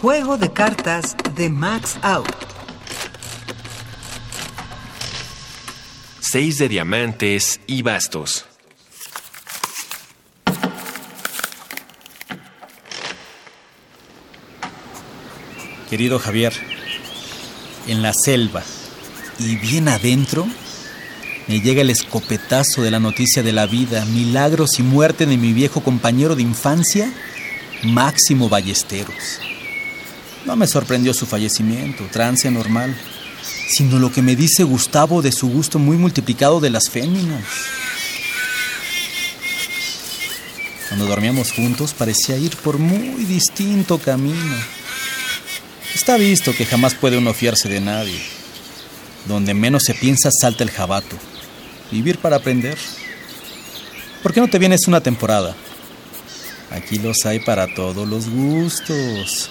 Juego de cartas de Max Out. Seis de diamantes y bastos. Querido Javier, en la selva y bien adentro me llega el escopetazo de la noticia de la vida, milagros y muerte de mi viejo compañero de infancia, Máximo Ballesteros. No me sorprendió su fallecimiento, trance normal, sino lo que me dice Gustavo de su gusto muy multiplicado de las féminas. Cuando dormíamos juntos parecía ir por muy distinto camino. Está visto que jamás puede uno fiarse de nadie. Donde menos se piensa salta el jabato. Vivir para aprender. ¿Por qué no te vienes una temporada? Aquí los hay para todos los gustos.